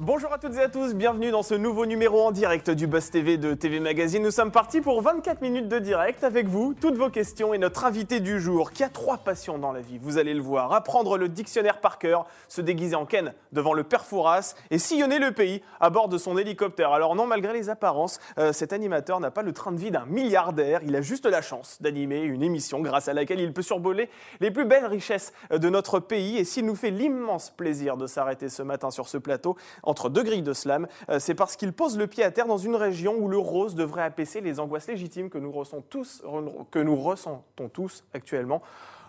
Bonjour à toutes et à tous, bienvenue dans ce nouveau numéro en direct du Buzz TV de TV Magazine. Nous sommes partis pour 24 minutes de direct avec vous, toutes vos questions et notre invité du jour qui a trois passions dans la vie, vous allez le voir. Apprendre le dictionnaire par cœur, se déguiser en Ken devant le père Fouras et sillonner le pays à bord de son hélicoptère. Alors non, malgré les apparences, euh, cet animateur n'a pas le train de vie d'un milliardaire, il a juste la chance d'animer une émission grâce à laquelle il peut survoler les plus belles richesses de notre pays. Et s'il nous fait l'immense plaisir de s'arrêter ce matin sur ce plateau, entre deux grilles de slam, euh, c'est parce qu'il pose le pied à terre dans une région où le rose devrait apaiser les angoisses légitimes que nous ressentons tous, que nous ressentons tous actuellement.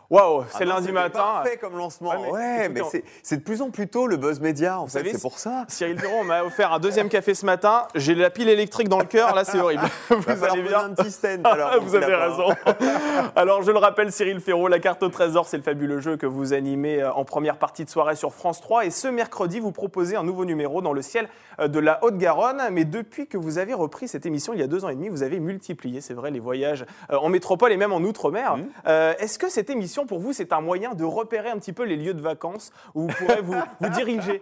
Waouh, c'est Ah non, lundi matin. parfait comme lancement. Ouais, mais Ouais, mais, c'est- c'est de plus en plus tôt le buzz média, en fait, savez, c'est pour ça. Cyril Ferron m'a offert un deuxième café ce matin. J'ai la pile électrique dans le cœur, là c'est horrible. Va Vous allez bien un petit stand. alors, vous avez là-bas. raison. Alors, je le rappelle, Cyril Ferraud, la carte au trésor, c'est le fabuleux jeu que vous animez euh, en première partie de soirée sur France 3. Et ce mercredi, vous proposez un nouveau numéro dans le ciel euh, de la Haute-Garonne. Mais depuis que vous avez repris cette émission il y a deux ans et demi, vous avez multiplié, c'est vrai, les voyages euh, en métropole et même en Outre-mer. Euh, Est-ce que cette émission, pour vous, c'est un moyen de repérer un petit peu les lieux de vacances où vous pourrez vous, vous diriger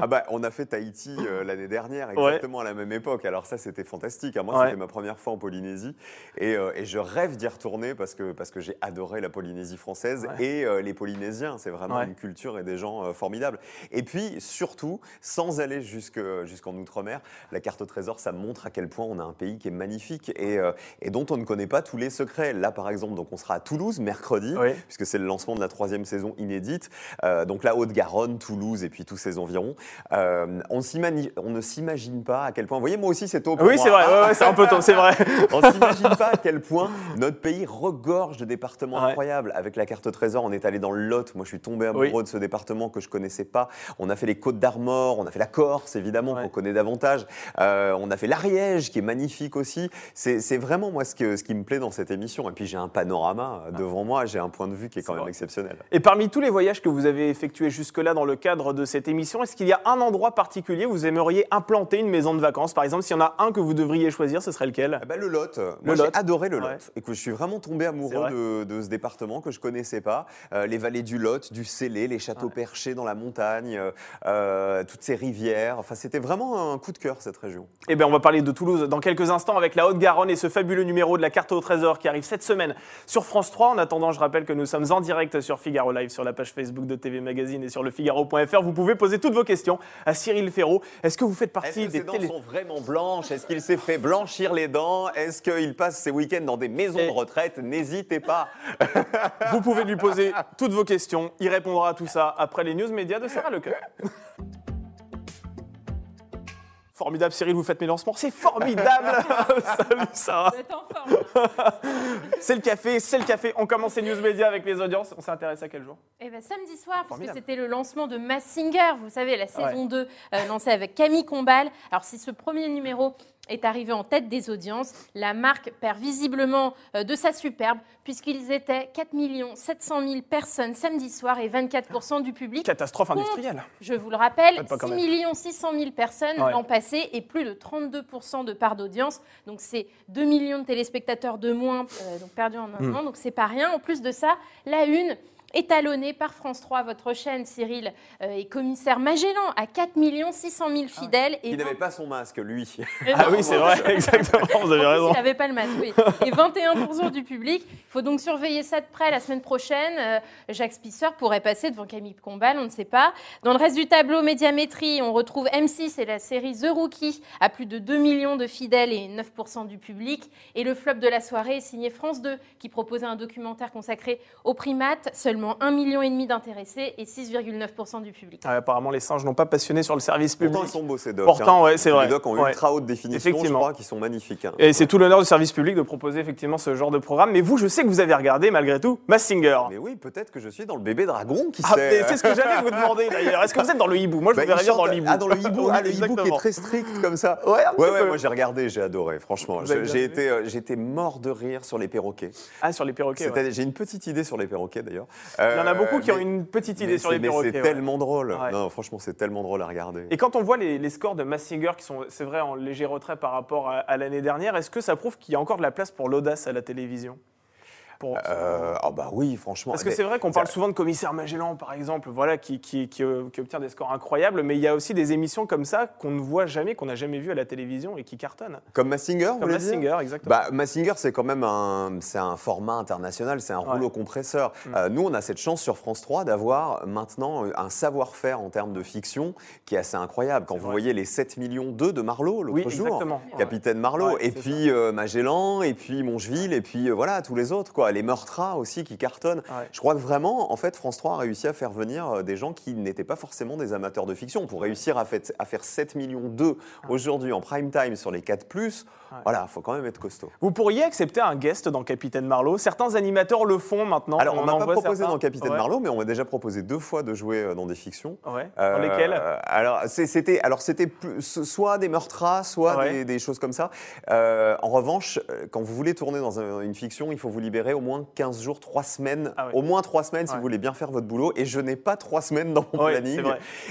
Ah bah, on a fait Tahiti euh, l'année dernière, exactement à la même époque. Alors ça, c'était fantastique. hein. Moi, Ouais. c'était ma première fois en Polynésie. Et, euh, et je rêve d'y retourner parce que, parce que j'ai adoré la Polynésie française Ouais. et euh, les Polynésiens. C'est vraiment une culture et des gens formidables. Et puis, surtout, sans aller jusque- jusqu'en Outre-mer, la carte au trésor, ça montre à quel point on a un pays qui est magnifique et, et dont on ne connaît pas tous les secrets. Là, par exemple, donc on sera à Toulouse mercredi Oui. Puisque c'est le lancement de la troisième saison inédite. Euh, donc la Haute-Garonne, Toulouse et puis tous ces environs. Euh, on, ne s'imagine pas à quel point. Vous voyez, moi aussi, c'est tôt. pour Oui, c'est vrai, ouais, ouais, c'est un peu tôt, c'est vrai. On ne s'imagine pas à quel point notre pays regorge de départements Ouais. incroyables. Avec la carte trésor, on est allé dans le Lot. Moi, je suis tombé amoureux Oui. de ce département que je connaissais pas. On a fait les Côtes d'Armor, on a fait la Corse, évidemment, qu'on connaît davantage. Euh, on a fait l'Ariège, qui est magnifique aussi. C'est vraiment, moi, ce, que, ce qui me plaît dans cette émission. Et puis, j'ai un panorama devant moi. J'ai un point de vue qui est quand même vrai. exceptionnel. Et parmi tous les voyages que vous avez effectués jusque-là dans le cadre de cette émission, est-ce qu'il y a un endroit particulier où vous aimeriez implanter une maison de vacances? Par exemple, s'il y en a un que vous devriez choisir, ce serait lequel? Ah bah, le Lot, moi Lot. j'ai adoré le Lot Ouais. et que je suis vraiment tombé amoureux de, de ce département que je connaissais pas. Euh, les vallées du Lot, du Célé, les châteaux Ouais. perchés dans la montagne, euh, euh, toutes ces rivières. Enfin, c'était vraiment un coup de cœur cette région. Eh bien, on va parler de Toulouse dans quelques instants avec la Haute-Garonne et ce fabuleux numéro de la carte au trésor qui arrive cette semaine sur France 3. En attendant, je rappelle que nous sommes en direct sur Figaro Live, sur la page Facebook de TV Magazine et sur le Figaro.fr. Vous pouvez poser toutes vos questions à Cyril Ferraud. Est-ce que vous faites partie des ses dents télé... sont vraiment blanches? Est-ce qu'il s'est fait blanchir les dents? Est-ce qu'il passe ses week-ends dans des maisons Et- de retraite? N'hésitez pas. Vous pouvez lui poser toutes vos questions. Il répondra à tout ça après les news médias de Sarah Lecoeur. Formidable, Cyril, vous faites mes lancements. C'est formidable Salut Sarah Vous êtes en forme. C'est le café, c'est le café. On commence ces news médias avec les audiences. On s'intéresse à quel jour? Eh ben, samedi soir, puisque Formidable. c'était le lancement de Mass Singer, vous savez, la saison Ouais. 2 euh, lancée avec Camille Combal. Alors, si ce premier numéro est arrivé en tête des audiences, la marque perd visiblement euh, de sa superbe, puisqu'ils étaient 4 700 000 personnes samedi soir et 24% du public. Catastrophe industrielle. Je vous le rappelle, Faites pas quand 6 même. 600 000 personnes Ouais. l'an passé et plus de 32 de part d'audience. Donc c'est 2 millions de téléspectateurs de moins euh, donc perdus en un Hmm. an. Donc c'est pas rien. En plus de ça, la une étalonnée par France 3, votre chaîne, Cyril, euh, et commissaire Magellan, à 4 600 000 fidèles. et Il n'avait pas son masque, lui. Ah oui, c'est vrai, exactement, vous avez plus, raison. il n'avait pas le masque, oui. Et 21% du public. Il faut donc surveiller ça de près la semaine prochaine. Euh, Jacques Spisser pourrait passer devant Camille Combal, on ne sait pas. Dans le reste du tableau médiamétrie, on retrouve M6 et la série The Rookie à plus de 2 millions de fidèles et 9% du public. Et le flop de la soirée est signé France 2, qui proposait un documentaire consacré aux primates. Seulement 1,5 million d'intéressés et 6,9% du public. Ah, apparemment, les singes n'ont pas passionné sur le service public. Pourtant, ils sont beaux, ces docs. Pourtant, hein. ouais, c'est vrai. Les docs ont Ouais. ultra haute définition, je Effectivement. crois, qui sont magnifiques. hein. Et c'est tout l'honneur du service public de proposer effectivement ce genre de programme. Mais vous, je sais que vous avez regardé malgré tout Mass Singer. Mais oui, peut-être que je suis dans le bébé dragon, qui Ah, sait c'est ce que j'allais vous demander d'ailleurs. Est-ce que vous êtes dans le hibou? Moi, je Bah, vous verrais bien dans le hibou. Ah, dans le hibou, ah, le hibou qui est très strict comme ça. Ouais, Ouais, ouais, moi j'ai regardé, j'ai adoré, franchement. J'ai été, euh, été mort de rire sur les perroquets. Ah, sur les perroquets. J'ai une petite idée sur les perroquets d'ailleurs. Il y en a beaucoup qui ont une petite idée sur les perroquets. C'est ouais. tellement drôle. Ouais. Non, franchement, c'est tellement drôle à regarder. Et quand on voit les, les scores de Mass Singer qui sont, c'est vrai, en léger retrait par rapport à, à l'année dernière, est-ce que ça prouve qu'il y a encore de la place pour l'audace à la télévision? Pour- Euh, ah bah oui, franchement. Parce que c'est vrai qu'on parle souvent de commissaire Magellan, par exemple, voilà, qui, qui, qui, euh, qui obtient des scores incroyables, mais il y a aussi des émissions comme ça qu'on ne voit jamais, qu'on n'a jamais vues à la télévision et qui cartonnent. Comme Massinger, vous Comme voulez la dire Singer, exactement. Bah, Massinger, c'est quand même un, c'est un format international, c'est un Ouais. rouleau compresseur. Mm. Euh, nous, on a cette chance sur France 3 d'avoir maintenant un savoir-faire en termes de fiction qui est assez incroyable. Quand vous vrai. voyez les 7 millions d'eux de Marlowe l'autre oui, jour, exactement. Capitaine Marlowe, Ouais, et puis euh, Magellan, et puis Mongeville, et puis voilà, tous les autres, quoi. Les Meurtras aussi qui cartonnent. Ouais. Je crois que vraiment, en fait, France 3 a réussi à faire venir euh, des gens qui n'étaient pas forcément des amateurs de fiction. Pour réussir à, fait- à faire 7 millions d'eux aujourd'hui en prime time sur les 4 plus, Ouais. voilà, faut quand même être costaud. Vous pourriez accepter un guest dans Capitaine Marlowe Certains animateurs le font maintenant. Alors, on en m'a pas proposé certains. dans Capitaine Ouais. Marlowe, mais on m'a déjà proposé deux fois de jouer euh, dans des fictions. Ouais. Euh, Dans lesquels Alors, c'était, alors c'était soit des meurtras, soit Ouais. des, des choses comme ça. Euh, en revanche, quand vous voulez tourner dans un- une fiction, il faut vous libérer au moins 15 jours, 3 semaines. Ah ouais. Au moins 3 semaines si Ouais. vous voulez bien faire votre boulot. Et je n'ai pas 3 semaines dans mon Ouais, planning.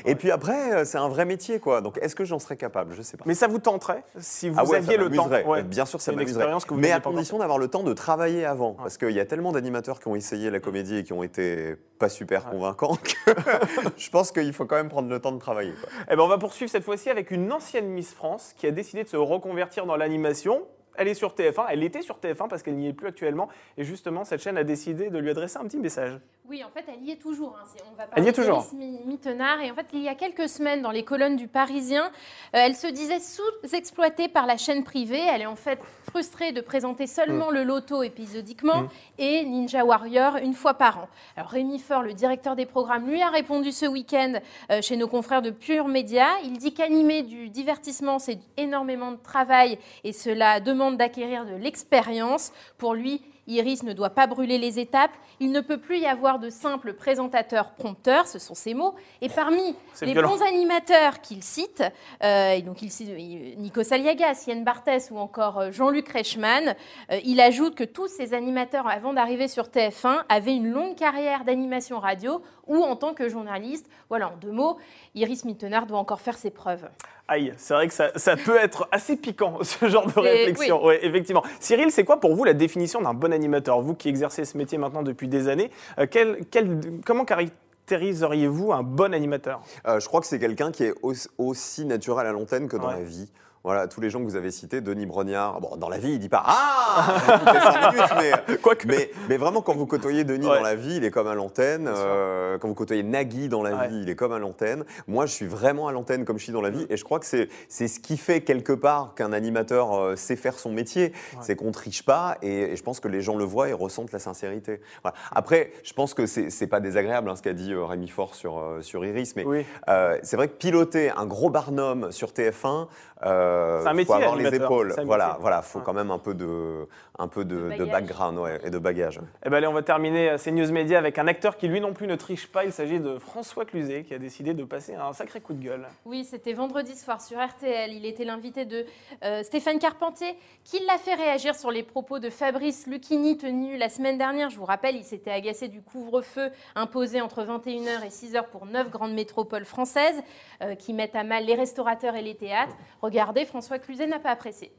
Et puis après, euh, c'est un vrai métier, quoi. Donc, est-ce que j'en serais capable? Je sais pas. Mais ça vous tenterait si vous Ah aviez le temps. Bien sûr, ça C'est une m'amuserait. expérience que vous Mais à condition d'avoir le temps de travailler avant. Parce qu'il y a tellement d'animateurs qui ont essayé la comédie et qui ont été pas super convaincants que je pense qu'il faut quand même prendre le temps de travailler. quoi. Eh ben, on va poursuivre cette fois-ci avec une ancienne Miss France qui a décidé de se reconvertir dans l'animation. Elle est sur TF1, elle était sur TF1 parce qu'elle n'y est plus actuellement. Et justement, cette chaîne a décidé de lui adresser un petit message. Oui, en fait, elle y est toujours. hein. C'est- On va Elle y est toujours. Mittenard. Et en fait, il y a quelques semaines, dans les colonnes du Parisien, euh, elle se disait sous-exploitée par la chaîne privée. Elle est en fait frustrée de présenter seulement le loto épisodiquement Mm. et Ninja Warrior une fois par an. Alors, Rémi Faure, le directeur des programmes, lui a répondu ce week-end euh, chez nos confrères de Pure Média. Il dit qu'animer du divertissement, c'est énormément de travail et cela demande d'acquérir de l'expérience. Pour lui, Iris ne doit pas brûler les étapes. Il ne peut plus y avoir de simples présentateurs prompteurs, ce sont ses mots. Et parmi les violent. bons animateurs qu'il cite, euh, et donc il cite euh, Nico Saliagas, Yann Barthès ou encore euh, Jean-Luc Reichmann, euh, il ajoute que tous ces animateurs, avant d'arriver sur TF1, avaient une longue carrière d'animation radio ou en tant que journaliste. Voilà, en deux mots, Iris Mittenard doit encore faire ses preuves. Aïe, c'est vrai que ça, ça peut être assez piquant, ce genre de réflexion. Ouais, effectivement. Cyril, c'est quoi pour vous la définition d'un bon animateur? Vous qui exercez ce métier maintenant depuis des années, euh, quel- quel- comment caractériseriez-vous un bon animateur? Euh, je crois que c'est quelqu'un qui est aussi, aussi naturel à l'antenne que dans Ouais. la vie. Voilà, tous les gens que vous avez cités, Denis Brognard, bon, dans la vie, il dit pas Ah minutes, mais, Quoique. mais, mais vraiment, quand vous côtoyez Denis Ouais. dans la vie, il est comme à l'antenne. Euh, quand vous côtoyez Nagui dans la Ouais. vie, il est comme à l'antenne. Moi, je suis vraiment à l'antenne comme je suis dans la vie. Et je crois que c'est ce qui fait quelque part qu'un animateur euh, sait faire son métier. C'est qu'on triche pas. Et, et je pense que les gens le voient et ressentent la sincérité. Voilà. Après, je pense que c'est pas désagréable hein, ce qu'a dit euh, Rémi Fort sur, sur Iris. Mais Oui. c'est vrai que piloter un gros barnum sur TF1, euh, C'est un métier, faut avoir les épaules. Voilà, métier. voilà, faut Ouais. quand même un peu de, un peu de, De de bagage. background ouais, et de bagage. Eh ben allez, on va terminer euh, ces news médias avec un acteur qui lui non plus ne triche pas. Il s'agit de François Cluzet qui a décidé de passer un sacré coup de gueule. Oui, c'était vendredi soir sur RTL. Il était l'invité de euh, Stéphane Carpentier, qui l'a fait réagir sur les propos de Fabrice Lucchini tenus la semaine dernière. Je vous rappelle, il s'était agacé du couvre-feu imposé entre 21h et 6h pour neuf grandes métropoles françaises euh, qui mettent à mal les restaurateurs et les théâtres. Regardez, François Cluzet n'a pas apprécié.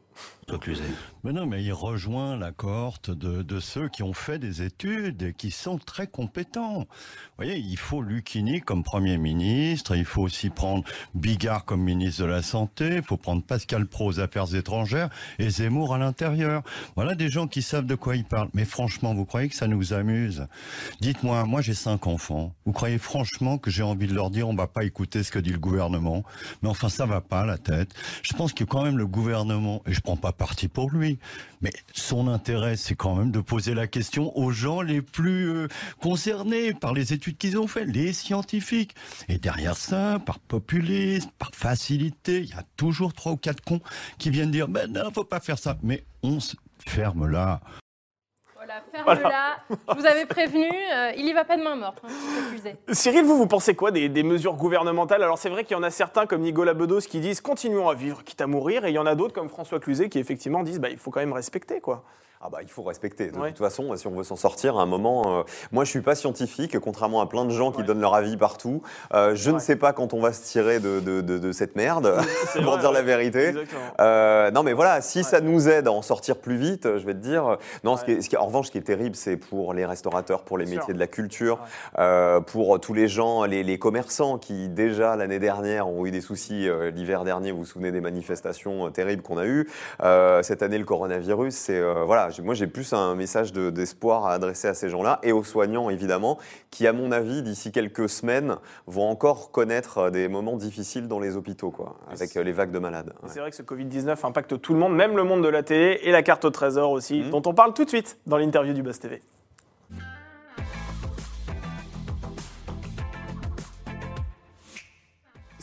Mais non, mais il rejoint la cohorte de, ceux qui ont fait des études et qui sont très compétents. Vous voyez, il faut Lucchini comme Premier ministre, il faut aussi prendre Bigard comme ministre de la Santé, il faut prendre Pascal Pro aux Affaires étrangères et Zemmour à l'intérieur. Voilà des gens qui savent de quoi ils parlent. Mais franchement, vous croyez que ça nous amuse? Dites-moi, moi j'ai cinq enfants. Vous croyez franchement que j'ai envie de leur dire on va pas écouter ce que dit le gouvernement? Mais enfin, ça va pas la tête. Je pense que quand même le gouvernement, prends pas parti pour lui, mais son intérêt, c'est quand même de poser la question aux gens les plus euh, concernés par les études qu'ils ont faites, les scientifiques. Et derrière ça, par populisme, par facilité, il y a toujours trois ou quatre cons qui viennent dire ben non, faut pas faire ça. Mais on se ferme là. Voilà, ferme-la. Je vous avais prévenu, euh, il y va pas de main morte, hein. Cyril, vous, vous pensez quoi des, des mesures gouvernementales? Alors c'est vrai qu'il y en a certains comme Nicolas Bedos qui disent continuons à vivre quitte à mourir, et il y en a d'autres comme François Cluzet qui effectivement disent bah, il faut quand même respecter quoi. Ah bah, il faut respecter. De Ouais. toute façon, si on veut s'en sortir, à un moment, euh, moi je suis pas scientifique, contrairement à plein de gens qui Ouais. donnent leur avis partout. Euh, je ne sais pas quand on va se tirer de, de- de- de cette merde, pour vrai, dire la vérité. Euh, non mais voilà, si ça nous aide à en sortir plus vite, je vais te dire. euh, Non, ce qui est- ce qui en revanche, ce qui est terrible, c'est pour les restaurateurs, pour les Bien métiers sûr. de la culture, euh, pour tous les gens, les, les commerçants qui déjà l'année dernière ont eu des soucis. euh, L'hiver dernier, vous vous souvenez des manifestations terribles qu'on a eues. Euh, cette année, le coronavirus, c'est euh, voilà. Moi, j'ai plus un message de- d'espoir à adresser à ces gens-là et aux soignants évidemment, qui, à mon avis, d'ici quelques semaines, vont encore connaître euh, des moments difficiles dans les hôpitaux, quoi, avec euh, les vagues de malades. Ouais. C'est vrai que ce Covid-19 impacte tout le monde, même le monde de la télé et la carte au trésor aussi, Mhm. dont on parle tout de suite dans l'interview du Buzz TV.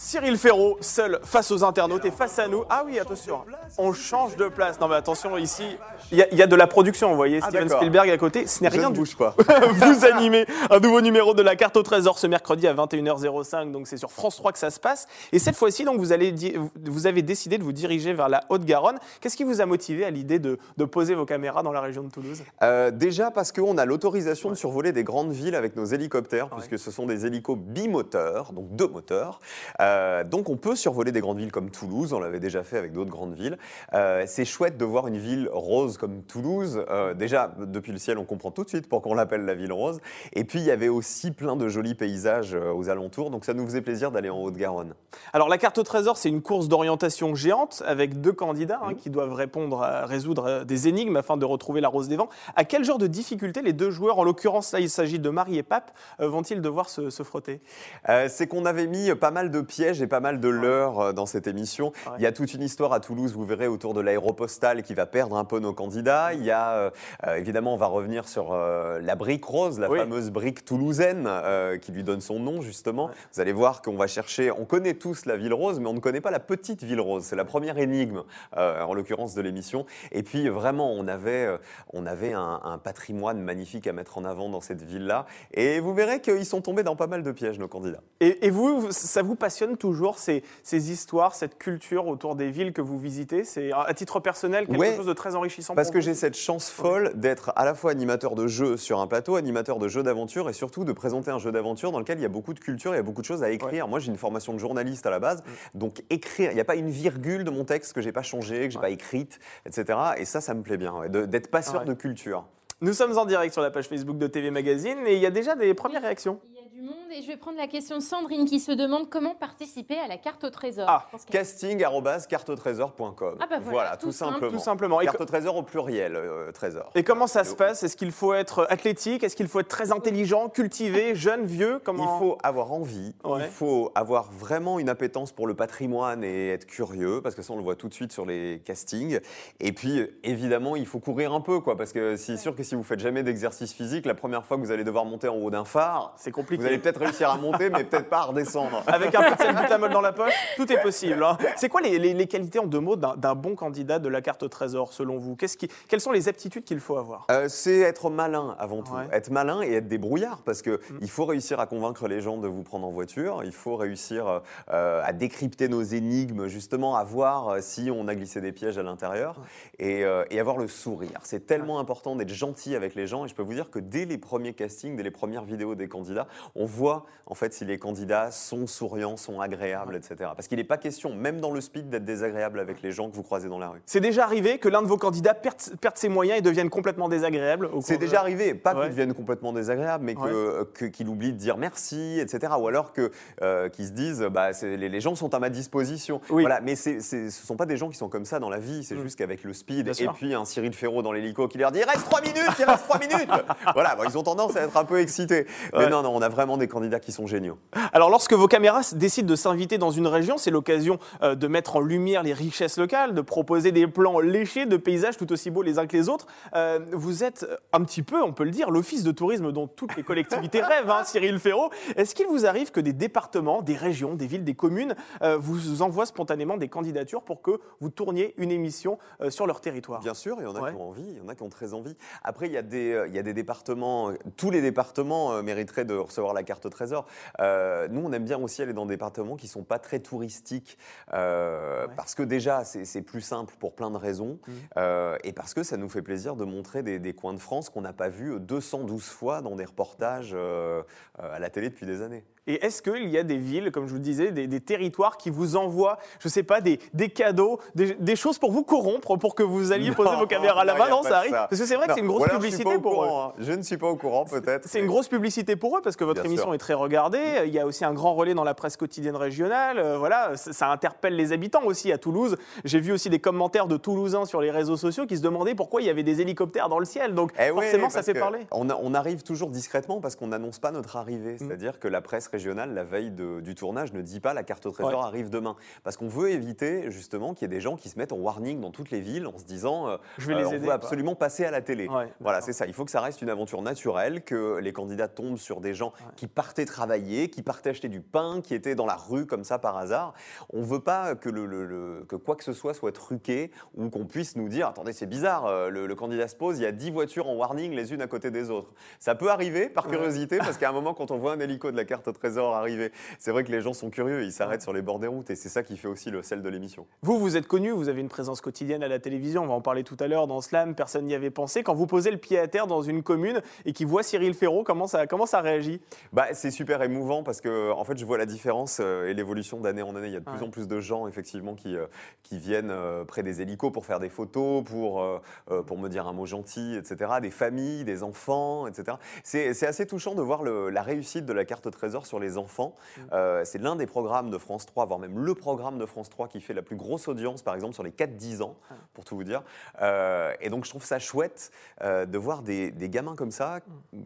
Cyril Ferraud, seul face aux internautes et face à nous. Ah oui, attention, on change de place. Non mais attention, ici, il y, a- il y a de la production, vous voyez, Ah, Steven. Spielberg à côté. Ce n'est Je rien ne du bouge pas. vous animez un nouveau numéro de la carte au trésor ce mercredi à 21h05. Donc c'est sur France 3 que ça se passe. Et cette fois-ci, donc vous, allez di- vous avez décidé de vous diriger vers la Haute-Garonne. Qu'est-ce qui vous a motivé à l'idée de, de poser vos caméras dans la région de Toulouse? Euh, déjà parce qu'on a l'autorisation de survoler des grandes villes avec nos hélicoptères, Ouais. puisque ce sont des hélicos bimoteurs, donc deux moteurs. Euh, donc on peut survoler des grandes villes comme Toulouse, on l'avait déjà fait avec d'autres grandes villes. Euh, c'est chouette de voir une ville rose comme Toulouse. Euh, déjà, depuis le ciel, on comprend tout de suite pourquoi on l'appelle la ville rose. Et puis il y avait aussi plein de jolis paysages euh, aux alentours, donc ça nous faisait plaisir d'aller en Haute-Garonne. Alors la carte au trésor, c'est une course d'orientation géante avec deux candidats hein, Mhm. qui doivent répondre, à, résoudre euh, des énigmes afin de retrouver la rose des vents. À quel genre de difficulté les deux joueurs, en l'occurrence là il s'agit de Marie et Pape, euh, vont-ils devoir se, se frotter? Euh, c'est qu'on avait mis pas mal de pièges et pas mal de leurres euh, dans cette émission. Ouais. Il y a toute une histoire à Toulouse, vous verrez, autour de l'aéropostale qui va perdre un peu nos candidats. Il y a, euh, euh, évidemment, on va revenir sur euh, la brique rose, la Oui. fameuse brique toulousaine euh, qui lui donne son nom, justement. Ouais. Vous allez voir qu'on va chercher, on connaît tous la ville rose, mais on ne connaît pas la petite ville rose. C'est la première énigme, en l'occurrence, de l'émission. Et puis, vraiment, on avait, on avait un, un patrimoine magnifique à mettre en avant dans cette ville-là. Et vous verrez qu'ils sont tombés dans pas mal de pièges, nos candidats. Et, vous- ça vous passionne toujours ces, ces histoires, cette culture autour des villes que vous visitez C'est à titre personnel quelque Ouais. chose de très enrichissant Parce pour que j'ai cette chance folle d'être à la fois animateur de jeux sur un plateau, animateur de jeux d'aventure et surtout de présenter un jeu d'aventure dans lequel il y a beaucoup de culture, il y a beaucoup de choses à écrire. Moi, j'ai une formation de journaliste à la base, donc écrire, il n'y a pas une virgule de mon texte que j'ai pas changé, que j'ai Ouais. pas écrite, etc. Et ça, ça me plaît bien, d'être passeur Ouais. de culture. Nous sommes en direct sur la page Facebook de TV Magazine et il y a déjà des premières réactions. Du monde et je vais prendre la question de Sandrine qui se demande comment participer à la carte au trésor. Ah, casting.cartotrésor.com. Ah bah voilà, tout, tout simple. simplement. Tout simplement. Et, Carte au trésor au pluriel, euh, trésor. et comment ça se passe? Est-ce qu'il faut être athlétique? Est-ce qu'il faut être très intelligent, cultivé, jeune, vieux? Comment... Il faut avoir envie, Ouais. il faut avoir vraiment une appétence pour le patrimoine et être curieux, parce que ça on le voit tout de suite sur les castings. Et puis évidemment, il faut courir un peu, quoi, parce que c'est sûr que si vous faites jamais d'exercice physique, la première fois que vous allez devoir monter en haut d'un phare, C'est compliqué. Allez peut-être réussir à monter, mais peut-être pas à redescendre. Avec un peu de salbutamol dans la poche, tout est possible. hein. C'est quoi les, les- les qualités en deux mots d'un bon candidat de la carte au trésor, selon vous? Qui, Quelles sont les aptitudes qu'il faut avoir? Euh, c'est être malin avant tout. Ouais. Mm. Être malin et être débrouillard parce que il faut réussir à convaincre les gens de vous prendre en voiture. Il faut réussir euh, à décrypter nos énigmes, justement, à voir euh, si on a glissé des pièges à l'intérieur et, euh, et avoir le sourire. C'est tellement important d'être gentil avec les gens et je peux vous dire que dès les premiers castings, dès les premières vidéos des candidats, on voit en fait si les candidats sont souriants, sont agréables, etc. Parce qu'il n'est pas question, même dans le speed, d'être désagréable avec les gens que vous croisez dans la rue. C'est déjà arrivé que l'un de vos candidats perde, perde ses moyens et devienne complètement désagréable C'est de- déjà arrivé, pas Ouais. qu'il devienne complètement désagréable, mais que- que- qu'il oublie de dire merci, etc. Ou alors que euh, qu'ils se disent, bah, les, les gens sont à ma disposition. Oui. Voilà, mais ce ne sont pas des gens qui sont comme ça dans la vie. C'est Mm. juste qu'avec le speed Bien et sûr. puis un Cyril Ferraud dans l'hélico qui leur dit, il reste 3 minutes, il reste 3 minutes. voilà, bon, ils ont tendance à être un peu excités. Ouais. Mais non, non, on a vraiment des candidats qui sont géniaux. Alors, lorsque vos caméras décident de s'inviter dans une région, c'est l'occasion euh, de mettre en lumière les richesses locales, de proposer des plans léchés de paysages tout aussi beaux les uns que les autres. Euh, vous êtes euh, un petit peu, on peut le dire, l'office de tourisme dont toutes les collectivités rêvent, hein, Cyril Ferraud. Est-ce qu'il vous arrive que des départements, des régions, des villes, des communes euh, vous envoient spontanément des candidatures pour que vous tourniez une émission euh, sur leur territoire? Bien sûr, il y en a Ouais. qui ont envie, il y en a qui ont très envie. Après, il y a des, il y a des départements, tous les départements mériteraient de recevoir la la carte trésor. Euh, nous, on aime bien aussi aller dans des départements qui sont pas très touristiques, euh, Ouais. parce que déjà, c'est plus simple pour plein de raisons, Mhm. euh, et parce que ça nous fait plaisir de montrer des, des coins de France qu'on n'a pas vus 212 fois dans des reportages à la télé depuis des années. Et est-ce qu'il y a des villes, comme je vous le disais, des, des territoires qui vous envoient, je sais pas, des, des cadeaux, des, des choses pour vous corrompre, pour que vous alliez poser Non, vos caméras là-bas Non, ça arrive. ça. Parce que c'est vrai que c'est une grosse publicité pour eux. hein. Je ne suis pas au courant, peut-être. C'est une grosse publicité pour eux parce que votre Bien émission sûr. est très regardée. Il y a aussi un grand relais dans la presse quotidienne régionale. Euh, voilà, ça, ça interpelle les habitants aussi à Toulouse. J'ai vu aussi des commentaires de Toulousains sur les réseaux sociaux qui se demandaient pourquoi il y avait des hélicoptères dans le ciel. Donc Eh oui, forcément, ça fait parler. On, a- on arrive toujours discrètement parce qu'on n'annonce pas notre arrivée. Mm. C'est-à-dire que la presse régionale, la veille de- du tournage, ne dit pas la carte au trésor Ouais. arrive demain. Parce qu'on veut éviter justement qu'il y ait des gens qui se mettent en warning dans toutes les villes en se disant euh, Je vais euh, on aider. veut absolument passer à la télé. Ouais, Voilà, c'est ça. Il faut que ça reste une aventure naturelle, que les candidats tombent sur des gens qui partaient travailler, qui partaient acheter du pain, qui étaient dans la rue comme ça par hasard. On veut pas que, le, le- le- que quoi que ce soit soit truqué ou qu'on puisse nous dire attendez, c'est bizarre, euh, le, le candidat se pose, il y a 10 voitures en warning les unes à côté des autres. Ça peut arriver par curiosité, parce qu'à un moment, quand on voit un hélico de la carte au trésor arriver, c'est vrai que les gens sont curieux, ils s'arrêtent sur les bords des routes et c'est ça qui fait aussi le sel de l'émission. Vous, vous êtes connu, vous avez une présence quotidienne à la télévision, on va en parler tout à l'heure dans Slam, personne n'y avait pensé. Quand vous posez le pied à terre dans une commune et qu'il voit Cyril Ferraud, comment ça, comment ça réagit? Bah, c'est super émouvant parce que en fait, je vois la différence euh, et l'évolution d'année en année. Il y a de plus Ouais. en plus de gens effectivement qui, euh, qui viennent euh, près des hélicos pour faire des photos, pour, pour me dire un mot gentil, etc. Des familles, des enfants, etc. C'est c'est assez touchant de voir le- la réussite de la carte au trésor sur les enfants. Mm. Euh, c'est l'un des programmes de France 3, voire même le programme de France 3 qui fait la plus grosse audience, par exemple, sur les 4-10 ans, Ouais. pour tout vous dire. Euh, et donc, je trouve ça chouette euh, de voir des, des gamins comme ça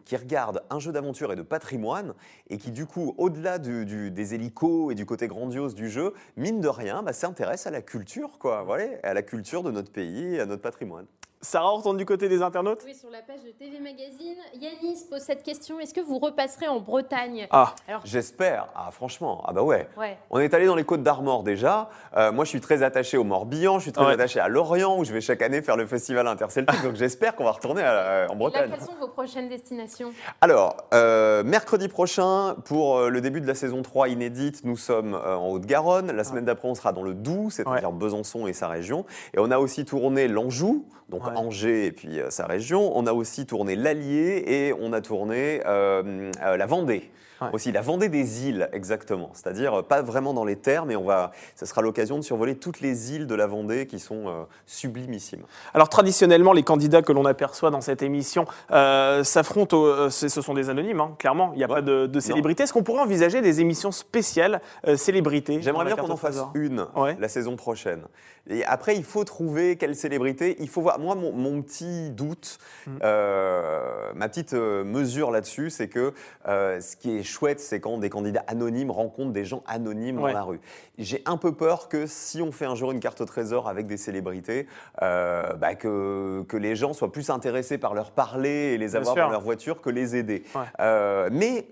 qui regardent un jeu d'aventure et de patrimoine et qui, du coup, au-delà du- du- des hélicos et du côté grandiose du jeu, mine de rien, bah, s'intéressent à la culture, quoi, voilà, à la culture de notre pays à notre patrimoine. Sarah, on retourne du côté des internautes Oui, sur la page de TV Magazine, Yanis pose cette question est-ce que vous repasserez en Bretagne? Ah, J'espère. Ah, franchement, ah bah ouais. Ouais. On est allé dans les Côtes d'Armor déjà. Euh, moi, je suis très attaché au Morbihan, je suis très Ouais. attaché à Lorient, où je vais chaque année faire le festival interceltique. donc, j'espère qu'on va retourner à- en Et là, Bretagne. quelles sont vos prochaines destinations? Alors, euh, mercredi prochain, pour euh, le début de la saison 3 inédite, nous sommes euh, en Haute-Garonne. La semaine d'après, on sera dans le Doubs, c'est-à-dire Besançon et sa région. Et on a aussi tourné l'Anjou, donc Angers et puis euh, sa région. On a aussi tourné l'Allier et on a tourné euh, euh, la Vendée. Ouais. Aussi la Vendée des îles, exactement. C'est-à-dire euh, pas vraiment dans les terres, mais on va, ça sera l'occasion de survoler toutes les îles de la Vendée qui sont euh, sublimissimes. Alors traditionnellement, les candidats que l'on aperçoit dans cette émission euh, s'affrontent, euh, ce sont des anonymes, hein, clairement, il n'y a Ouais. pas de, de célébrité. Est-ce qu'on pourrait envisager des émissions spéciales célébrités J'aimerais bien qu'on en fasse une Ouais. la saison prochaine. Et après, il faut trouver quelle célébrité. Il faut voir. Moi, mon, mon petit doute, Mm. euh, ma petite mesure là-dessus, c'est que ce qui est chouette, c'est quand des candidats anonymes rencontrent des gens anonymes Ouais. dans la rue. J'ai un peu peur que si on fait un jour une carte au trésor avec des célébrités, euh, bah, que, que les gens soient plus intéressés par leur parler et les Bien avoir sûr. dans leur voiture que les aider. Ouais. Euh, mais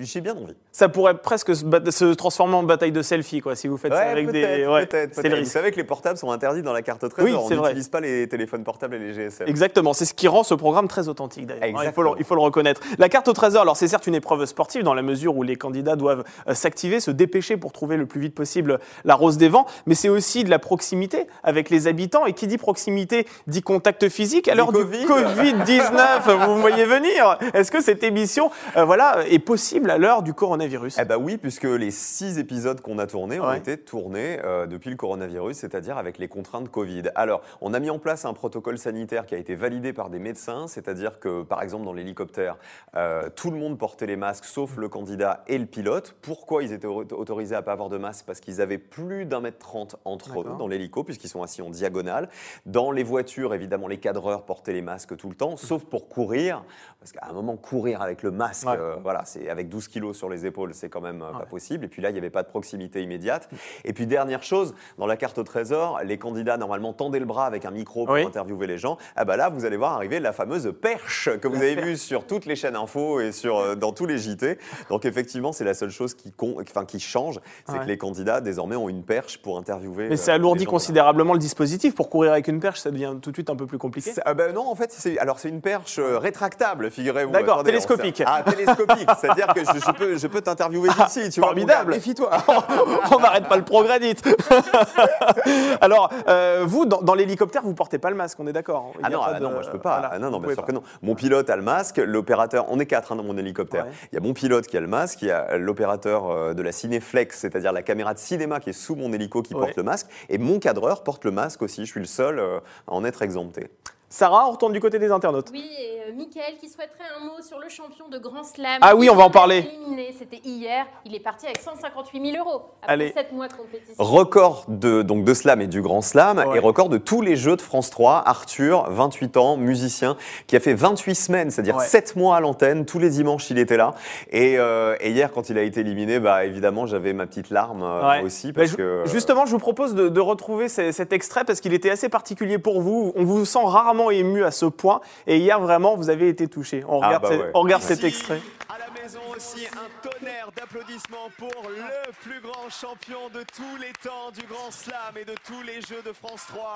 j'ai bien envie. Ça pourrait presque se, bat- se transformer en bataille de selfie, quoi, si vous faites ça avec peut-être, des. ouais, peut-être, c'est Vous savez que les portables sont interdits dans la carte au trésor. Oui, On n'utilise pas les téléphones portables et les GSM. Exactement, c'est ce qui rend ce programme très authentique d'ailleurs. Il faut, le, Exactement. il faut le reconnaître. La carte au trésor, alors c'est certes une épreuve sportive dans la mesure où les candidats doivent euh, s'activer, se dépêcher pour trouver le plus vite possible la rose des vents, mais c'est aussi de la proximité avec les habitants. Et qui dit proximité dit contact physique. À l'heure du Covid. Covid-19, vous me voyez venir. Est-ce que cette émission euh, voilà, est possible à l'heure du coronavirus Eh ben oui, puisque les six épisodes qu'on a tournés ont Ouais. été tournés euh, depuis le coronavirus, c'est-à-dire avec les contraintes Covid. Alors, on a mis en place un protocole sanitaire qui a été validé par des médecins, c'est-à-dire que, par exemple, dans l'hélicoptère, euh, tout le monde portait les masques, sauf le candidat et le pilote. Pourquoi ils étaient au- autorisés à pas avoir de masque Parce qu'ils avaient plus d'un mètre trente entre eux dans l'hélico, puisqu'ils sont assis en diagonale. Dans les voitures, évidemment, les cadreurs portaient les masques tout le temps, sauf pour courir, parce qu'à un moment, courir avec le masque, Ouais. euh, voilà, c'est avec 12 kilos sur les épaules, c'est quand même euh, Ouais. pas possible. Et puis là, il n'y avait pas de proximité immédiate. Et puis dernière chose, dans la carte au trésor, les candidats normalement tendaient le bras avec un micro pour Oui. interviewer les gens. Ah bah là, vous allez voir arriver la fameuse perche que vous avez vue sur toutes les chaînes info et sur euh, dans tous les JT. Donc effectivement, c'est la seule chose qui, con- enfin, qui change, c'est Ouais. que les candidats désormais ont une perche pour interviewer. Mais euh, ça alourdit considérablement le dispositif. Pour courir avec une perche, ça devient tout de suite un peu plus compliqué. ah ben non, en fait, c'est alors c'est une perche rétractable, figurez-vous. D'accord, télescopique. Ah, télescopique. C'est-à-dire que je, je peux, je peux t'interviewer d'ici. Tu vois, mon formidable. Méfie-toi. On n'arrête pas le progrès, dites. Alors, euh, vous, dans, dans l'hélicoptère, vous portez pas le masque, on est d'accord. Il Ah y a non, ah de- non, moi je peux pas. voilà, ah non, non, bien sûr pas. que non. Mon pilote a le masque, l'opérateur, on est quatre hein, dans mon hélicoptère. Ouais. Il y a mon pilote qui a le masque, il y a l'opérateur euh, de la Cinéflex, c'est-à-dire la caméra de cinéma qui est sous mon hélico qui Ouais. porte le masque, et mon cadreur porte le masque aussi. Je suis le seul euh, à en être exempté. Sarah, on retourne du côté des internautes. Oui, et euh, Mickaël qui souhaiterait un mot sur le champion de Grand Slam. Ah oui, on va en parler. Éliminé, C'était hier. Il est parti avec 158 000 euros après Allez. 7 mois de compétition. Record de, donc de slam et du grand slam, Ouais. et record de tous les jeux de France 3. Arthur, 28 ans, musicien, qui a fait 28 semaines, c'est-à-dire Ouais. 7 mois à l'antenne. Tous les dimanches, il était là. Et, euh, et hier, quand il a été éliminé, bah, évidemment, j'avais ma petite larme euh, Ouais. aussi. Bah, Parce que, Justement, je vous propose de, de retrouver ce- cet extrait parce qu'il était assez particulier pour vous. On vous sent rarement ému à ce point. Et hier, vraiment, vous avez été touché. On Ah, regarde, bah ouais. on regarde cet extrait. À la maison aussi, un tonnerre d'applaudissements pour le plus grand champion de tous les temps du Grand Slam et de tous les Jeux de France 3.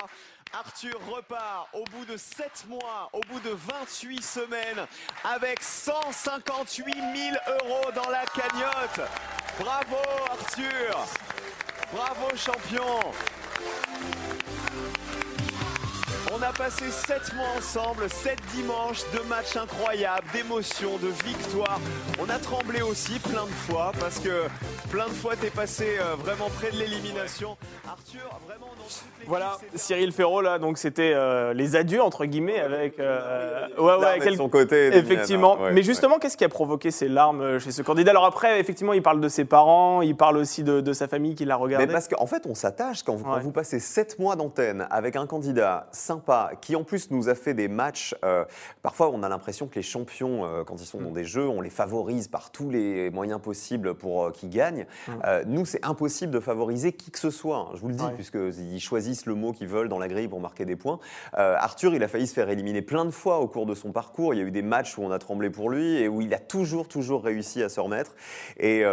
Arthur repart au bout de 7 mois, au bout de 28 semaines, avec 158 000 euros dans la cagnotte. Bravo Arthur Bravo champion on a passé 7 mois ensemble, 7 dimanches de matchs incroyables, d'émotions, de victoires. On a tremblé aussi plein de fois parce que plein de fois t'es passé euh, vraiment près de l'élimination. Arthur, vraiment dans toute Voilà, Cyril Ferraud, là, donc c'était euh, les adieux, entre guillemets, avec. euh, ouais, Larmes ouais, de quel- son côté. Effectivement. hein. Ouais, Mais ouais. justement, qu'est-ce qui a provoqué ces larmes euh, chez ce candidat? Alors après, effectivement, il parle de ses parents, il parle aussi de, de sa famille qui l'a regardé. Mais parce qu'en fait, on s'attache quand, vous- quand Ouais. vous passez 7 mois d'antenne avec un candidat sympa qui en plus nous a fait des matchs. euh, parfois, on a l'impression que les champions, euh, quand ils sont Mm. dans des jeux, on les favorise par tous les moyens possibles pour euh, qu'ils gagnent. Euh, nous, c'est impossible de favoriser qui que ce soit. hein, je vous le dis, Mm. Ouais. puisqu'ils choisissent le mot qu'ils veulent dans la grille pour marquer des points. Arthur, il a failli se faire éliminer plein de fois au cours de son parcours. Il y a eu des matchs où on a tremblé pour lui et où il a toujours, toujours réussi à se remettre. Et,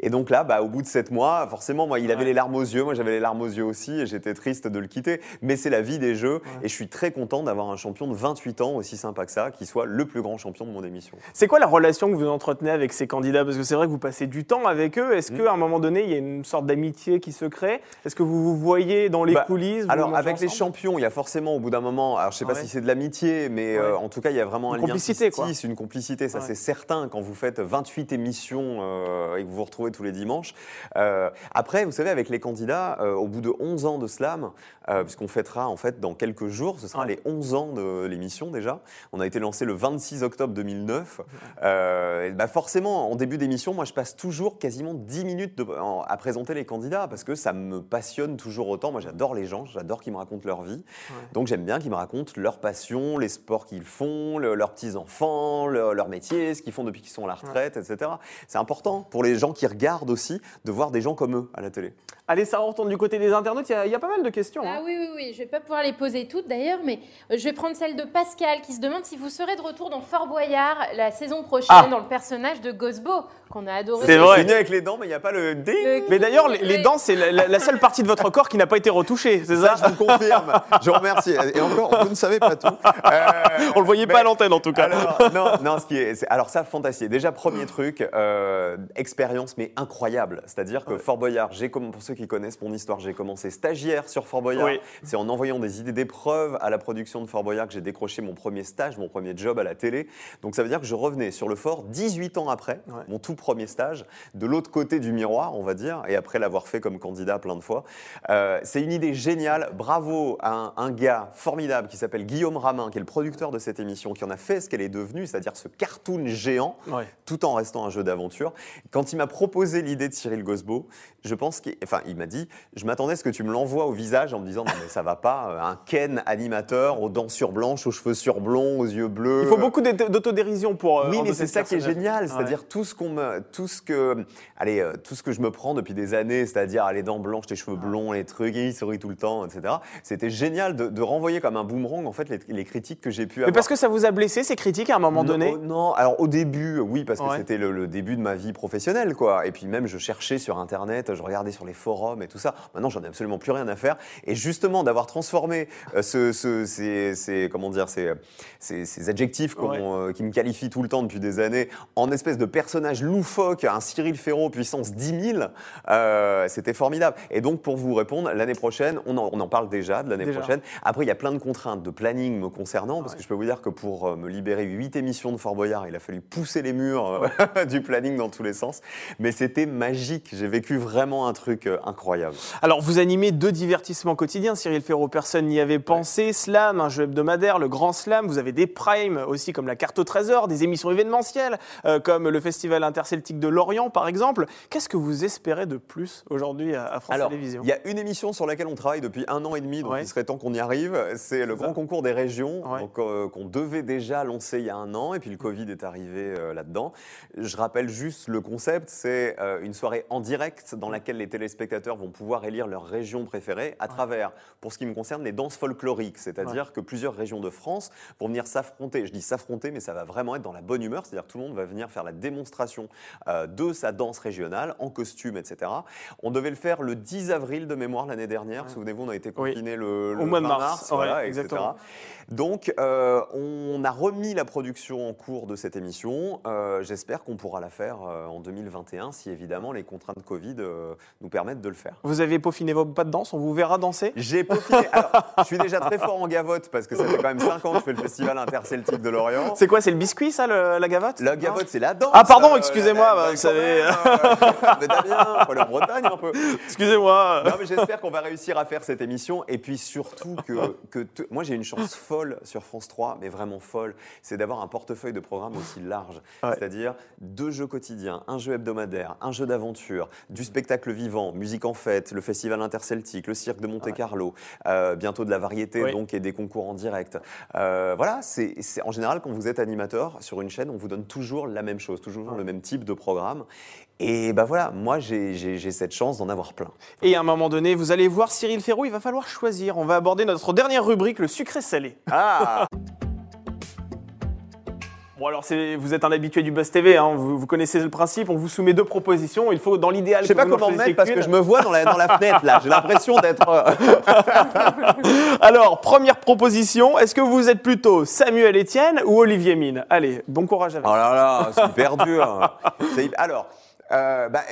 et donc là, bah, au bout de sept mois, forcément, moi, il avait Ouais. les larmes aux yeux. Moi, j'avais les larmes aux yeux aussi et j'étais triste de le quitter. Mais c'est la vie des jeux et je suis très content d'avoir un champion de 28 ans aussi sympa que ça, qui soit le plus grand champion de mon émission. C'est quoi la relation que vous entretenez avec ces candidats? Parce que c'est vrai que vous passez du temps avec eux. Est-ce qu'à un moment donné, il y a une sorte d'amitié qui se crée? Est-ce que vous vous voyez dans les Bah, coulisses? Alors, avec les champions, il y a forcément au bout d'un moment, alors je sais pas Ouais. si c'est de l'amitié, mais euh, en tout cas, il y a vraiment Une un lien complicité, qui se quoi. une complicité, ça Ouais. c'est certain quand vous faites 28 émissions euh, et que vous vous retrouvez tous les dimanches. Euh, après, vous savez, avec les candidats, au bout de 11 ans de slam, puisqu'on fêtera en fait dans quelques jours, ce sera Ouais. les 11 ans de l'émission déjà. On a été lancé le 26 octobre 2009. Euh, bah forcément, en début d'émission, moi je passe toujours quasiment 10 minutes de- en- à présenter les candidats parce que ça me passionne toujours autant. Moi j'adore les gens, j'adore qu'ils me racontent leur vie. Donc j'aime bien qu'ils me racontent leur passion, les sports qu'ils font, le- leurs petits-enfants, le- leur métier, ce qu'ils font depuis qu'ils sont à la retraite, etc. C'est important pour les gens qui regardent aussi de voir des gens comme eux à la télé. Allez, Sarah, on retourne du côté des internautes. Il y a, il y a pas mal de questions. Ah hein. oui, oui, oui, je vais pas pouvoir les poser toutes d'ailleurs, mais euh, je vais prendre celle de Pascal qui se demande si vous serez de retour dans Fort Boyard la saison prochaine Ah. dans le personnage de Gosbo qu'on a adoré. C'est vrai. Fini avec les dents, mais il n'y a pas le ding. Le- Mais d'ailleurs, les, dents, c'est la, la- la seule partie de votre corps qui n'a pas été retouchée, c'est ça? Ça, je vous confirme. Je vous remercie. Et encore, vous ne savez pas tout. Euh, On le voyait mais- pas à l'antenne en tout cas. Alors, non, non, ce qui est, c'est- alors ça, fantastique. Déjà, premier truc, euh, expérience, mais incroyable. C'est-à-dire que Fort Boyard, j'ai comm- pour ceux qui connaissent mon histoire, j'ai commencé stagiaire sur Fort Boyard. Oui. C'est en envoyant des idées d'épreuves à la production de Fort Boyard que j'ai décroché mon premier stage, mon premier job à la télé. Donc ça veut dire que je revenais sur le fort 18 ans après, Ouais. mon tout premier stage, de l'autre côté du miroir, on va dire, et après l'avoir fait comme candidat plein de fois. Euh, c'est une idée géniale. Bravo à un, un gars formidable qui s'appelle Guillaume Ramin, qui est le producteur de cette émission, qui en a fait ce qu'elle est devenue, c'est-à-dire ce cartoon géant, Ouais. tout en restant un jeu d'aventure. Quand il m'a proposé l'idée de Cyril Gosbo, je pense qu'il enfin, il m'a dit, je m'attendais à ce que tu me l'envoies au visage en me disant, non mais ça va pas, euh, un Ken animateur aux dents sur blanches, aux cheveux sur blonds, aux yeux bleus. Il faut beaucoup d'auto- d'autodérision pour. euh, Oui, mais c'est ce ça qui est génial, Ouais. c'est-à-dire tout ce qu'on me, tout ce que, allez, euh, tout ce que je me prends depuis des années, c'est-à-dire les dents blanches, les cheveux blonds, les trucs, il sourit tout le temps, etc. C'était génial de, de renvoyer comme un boomerang en fait les, les critiques que j'ai pu Mais avoir. parce que ça vous a blessé ces critiques à un moment Non, donné? Non, alors au début, oui, parce que Ouais. c'était le, le début de ma vie professionnelle, quoi. Et puis même, je cherchais sur Internet, je regardais sur les forums et tout ça. Maintenant, j'en ai absolument plus rien à faire. Et justement, d'avoir transformé euh, ce, ce- ces, ces- comment dire, ces, ces- ces adjectifs Ouais. euh, qui me qualifient tout le temps depuis des années en espèce de personnage loufoque, un Cyril Ferraud puissance 10 000. euh, c'était formidable. Et donc, pour vous répondre, l'année prochaine, on en, on en parle déjà de l'année prochaine. Après, il y a plein de contraintes de planning me concernant, parce Ouais. que je peux vous dire que pour me libérer 8 émissions de Fort Boyard, il a fallu pousser les murs du planning dans tous les sens. Mais c'était magique. J'ai vécu vraiment un truc incroyable. Alors, vous animez deux divertissements quotidiens, Cyril Ferraud, personne n'y avait pensé. Slam, un jeu hebdomadaire, le Grand Slam. Vous avez des primes aussi, comme la carte au trésor, des émissions événementielles, euh, comme le Festival interceltique de Lorient, par exemple. Qu'est-ce que vous espérez de plus aujourd'hui à, à France Alors, Télévisions il y a une émission sur laquelle on travaille depuis un an et demi, donc Ouais. il serait temps qu'on y arrive. C'est le grand ça. concours des régions, Ouais. euh, qu'on devait déjà lancer il y a un an, et puis le Covid est arrivé euh, là-dedans. Je rappelle juste le concept, c'est une soirée en direct dans laquelle les téléspectateurs vont pouvoir élire leur région préférée à travers, pour ce qui me concerne, les danses folkloriques, c'est-à-dire que plusieurs régions de France vont venir s'affronter. Je dis s'affronter, mais ça va vraiment être dans la bonne humeur, c'est-à-dire que tout le monde va venir faire la démonstration euh, de sa danse régionale en costume, etc. On devait le faire le 10 avril de mémoire l'année dernière. Souvenez-vous, on a été Oui. confinés le, le Au mois de 20 mars, voilà, ouais, etc. exactement. Donc, euh, on a remis la production en cours de cette émission. Euh, J'espère qu'on pourra la faire en 2021, si évidemment les contraintes Covid nous permettent de le faire. Vous avez peaufiné vos pas de danse, on vous verra danser J'ai peaufiné. Alors, je suis déjà très fort en gavotte parce que ça fait quand même 5 ans que je fais le festival interceltique de Lorient. C'est quoi, c'est le biscuit, ça, le- la gavotte? La gavotte, c'est la danse. Ah, pardon, euh, excusez-moi, bah, vous savez. même, euh, mais Damien, faut Bretagne un peu. Excusez-moi. Non, mais j'espère qu'on va réussir à faire cette émission. Et puis surtout que, que moi, j'ai une chance folle sur France 3, mais vraiment folle, c'est d'avoir un portefeuille de programmes aussi large. Ouais. C'est-à-dire deux jeux quotidiens, un jeu hebdomadaire, un jeu d'aventure, du spectacle vivant, musique en fête, le festival interceltique, le cirque de Monte-Carlo, euh, bientôt de la variété donc et des concours en direct. Euh, voilà, c'est en général quand vous êtes animateur sur une chaîne, on vous donne toujours la même chose, toujours le même type de programme. Et ben voilà, moi j'ai cette chance d'en avoir plein. Et à un moment donné, vous allez voir Cyril Ferraud, il va falloir choisir. On va aborder notre dernière rubrique, le sucré-salé. Ah Bon alors, vous êtes un habitué du Buzz TV, hein, vous, vous connaissez le principe, on vous soumet deux propositions, il faut dans l'idéal Je sais que pas vous comment me mettre parce que je me vois dans la, dans la fenêtre là. J'ai l'impression d'être. euh, Alors, première proposition, est-ce que vous êtes plutôt Samuel Etienne ou Olivier Mine? Allez, bon courage avec Oh là là, c'est hyper dur. Alors. Euh, bah,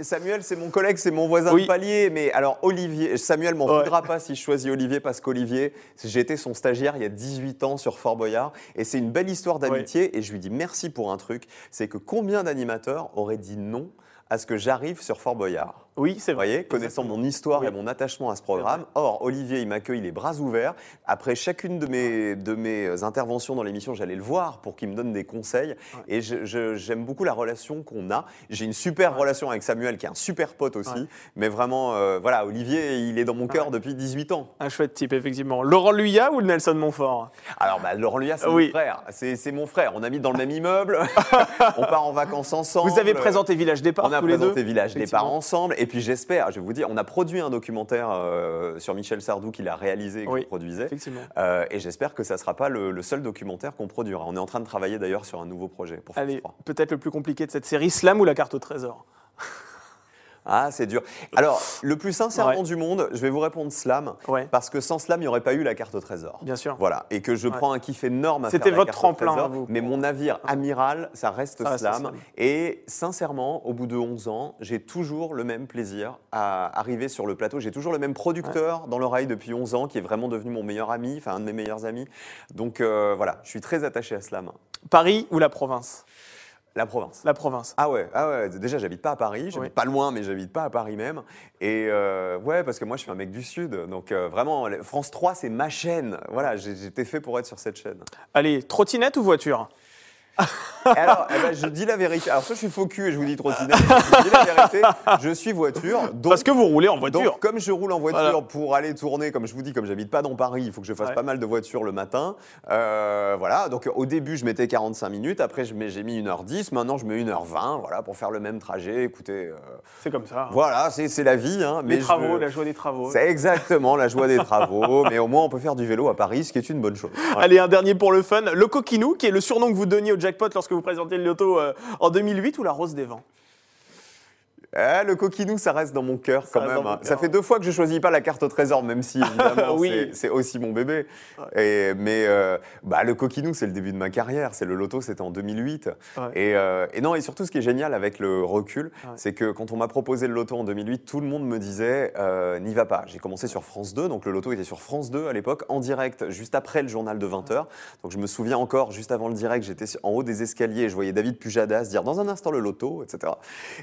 Samuel, c'est mon collègue, c'est mon voisin Oui. de palier. Mais alors, Olivier, Samuel m'en Ouais. voudra pas si je choisis Olivier parce qu'Olivier, été son stagiaire il y a 18 ans sur Fort Boyard. Et c'est une belle histoire d'amitié. Et je lui dis merci pour un truc c'est que combien d'animateurs auraient dit non à ce que j'arrive sur Fort Boyard? Oui, c'est Vous vrai. voyez, connaissant Exactement. mon histoire Oui. et mon attachement à ce programme. Or, Olivier, il m'accueille les bras ouverts. Après chacune de mes, de mes interventions dans l'émission, j'allais le voir pour qu'il me donne des conseils. Et j'aime beaucoup la relation qu'on a. J'ai une super relation avec Samuel, qui est un super pote aussi. Ouais. Mais vraiment, euh, voilà, Olivier, il est dans mon cœur depuis 18 ans. Un chouette type, effectivement. Laurent Luyat ou Nelson Montfort? Alors, bah, Laurent Luyat, c'est Oui. mon frère. C'est mon frère. On habite dans le même immeuble. on part en vacances ensemble. Vous avez présenté Village Départ On a tous les deux présenté Village Départ ensemble. Et puis j'espère, je vais vous dire, on a produit un documentaire euh, sur Michel Sardou qu'il a réalisé et Oui. qu'il produisait. Effectivement. Euh, et j'espère que ça ne sera pas le, le seul documentaire qu'on produira. On est en train de travailler d'ailleurs sur un nouveau projet pour France Allez, 3. peut-être le plus compliqué de cette série, Slam ou la carte au trésor? Ah, c'est dur. Alors, le plus sincèrement Ouais. du monde, je vais vous répondre Slam. Ouais. Parce que sans Slam, il n'y aurait pas eu la carte au trésor. Bien sûr. Voilà, et que je Ouais. prends un kiff énorme à C'était votre carte tremplin, trésor, vous. Mais mon navire amiral, ça reste Ça reste Slam. Slam. Et sincèrement, au bout de 11 ans, j'ai toujours le même plaisir à arriver sur le plateau. J'ai toujours le même producteur dans l'oreille depuis 11 ans, qui est vraiment devenu mon meilleur ami, enfin un de mes meilleurs amis. Donc euh, voilà, je suis très attaché à Slam. Paris ou la province? La province. La province. Ah ouais, ah ouais, déjà j'habite pas à Paris, j'habite Ouais. pas loin, mais j'habite pas à Paris même. Et euh, ouais, parce que moi je suis un mec du Sud, donc euh, vraiment, France 3 c'est ma chaîne. Voilà, j'étais fait pour être sur cette chaîne. Allez, trottinette ou voiture? Alors, eh ben, je dis la vérité. Alors, soit je suis faux cul et je vous dis trottinette. Je dis la vérité, je suis voiture. Donc, Parce que vous roulez en voiture. donc, comme je roule en voiture Voilà. pour aller tourner, comme je vous dis, comme j'habite pas dans Paris, il faut que je fasse Ouais. pas mal de voitures le matin. Euh, voilà. Donc, au début, je mettais 45 minutes. Après, j'ai mis 1h10. Maintenant, je mets 1h20. Voilà, pour faire le même trajet. Écoutez, euh, C'est comme ça. voilà, c'est la vie. Hein, Les mais je- travaux, la joie des travaux. C'est exactement la joie des travaux. mais au moins, on peut faire du vélo à Paris, ce qui est une bonne chose. Voilà. Allez, un dernier pour le fun. Le coquinou, qui est le surnom que vous donniez au jackpot lorsque vous présentiez le loto euh, en 2008, ou la rose des vents? Eh, le coquinou, ça reste dans mon cœur quand même. hein. Ça fait deux fois que je choisis pas la carte au trésor, même si évidemment Oui. c'est- aussi mon bébé. Et, mais euh, bah, le coquinou, c'est le début de ma carrière. C'est le loto, c'était en 2008. Ouais. Et, euh, et non, et surtout, ce qui est génial avec le recul, Ouais. c'est que quand on m'a proposé le loto en 2008, tout le monde me disait euh, n'y va pas. J'ai commencé sur France 2, donc le loto était sur France 2 à l'époque, en direct, juste après le journal de 20h. Donc je me souviens encore, juste avant le direct, j'étais en haut des escaliers, je voyais David Pujadas dire dans un instant le loto, etc.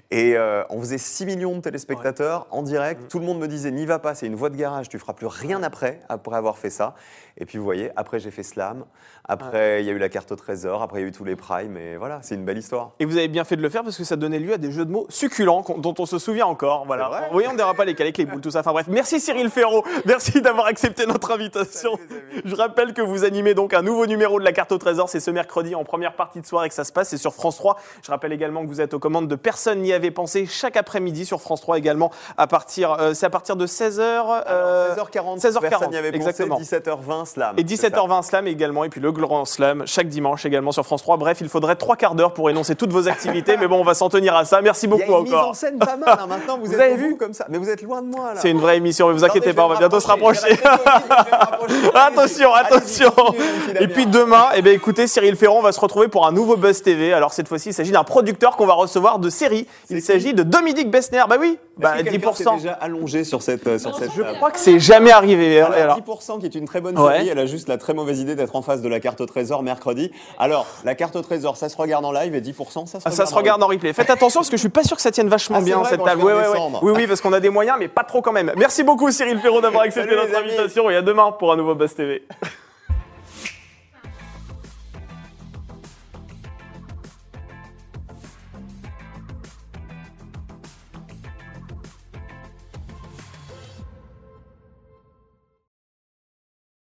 Et on faisait 6 millions de téléspectateurs en direct. Tout le monde me disait n'y va pas, c'est une voie de garage, tu feras plus rien après, après avoir fait ça. Et puis vous voyez, après j'ai fait Slam, après il y a eu la carte au trésor, après il y a eu tous les primes, et voilà, c'est une belle histoire. Et vous avez bien fait de le faire parce que ça donnait lieu à des jeux de mots succulents dont on se souvient encore. Voilà. Oui, on ne dira pas lesquels avec les boules, tout ça. Enfin bref, merci Cyril Ferraud. Merci d'avoir accepté notre invitation. Salut, les. Je rappelle que vous animez donc un nouveau numéro de la carte au trésor. C'est ce mercredi en première partie de soirée que ça se passe. C'est sur France 3. Je rappelle également que vous êtes aux commandes de Personne n'y avait pensé chaque après-midi sur France 3 également. À partir, euh, c'est à partir de 16h. Alors, 16h40, 16h40, personne n'y avait exactement. pensé, 17h20 Slam. Et c'est ça. 17h20 Slam également, et puis le Grand Slam chaque dimanche également sur France 3. Bref, il faudrait trois quarts d'heure pour énoncer toutes vos activités, mais bon, on va s'en tenir à ça. Merci Il y a beaucoup une mise en encore. scène pas mal, hein, maintenant vous, Vous êtes avez au vu bout comme ça. Mais vous êtes loin de moi là. C'est une vraie émission, mais vous Attendez, inquiétez pas, on va bientôt se rapprocher. Attention, attention. Et puis demain, eh bien, écoutez, Cyril Ferron va se retrouver pour un nouveau Buzz TV. Alors cette fois-ci, il s'agit d'un producteur qu'on va recevoir de série. Il s'agit de Dominique Bessner. Bah oui, bah Est-ce que quelqu'un s'est 10%. déjà allongé sur cette, euh, sur cette Je table crois que c'est jamais arrivé. Alors, Alors, 10% qui est une très bonne Ouais. Elle a juste la très mauvaise idée d'être en face de la carte au trésor mercredi. Alors, la carte au trésor, ça se regarde en live et 10%, ça se Ah, regarde ça se en regarde en replay. Faites attention parce que je suis pas sûr que ça tienne vachement Ah, bien vrai, cette table. ouais. descendre. Oui, oui, parce qu'on a des moyens, mais pas trop quand même. Merci beaucoup Cyril Ferron d'avoir accepté Salut, notre invitation et à demain pour un nouveau Buzz TV.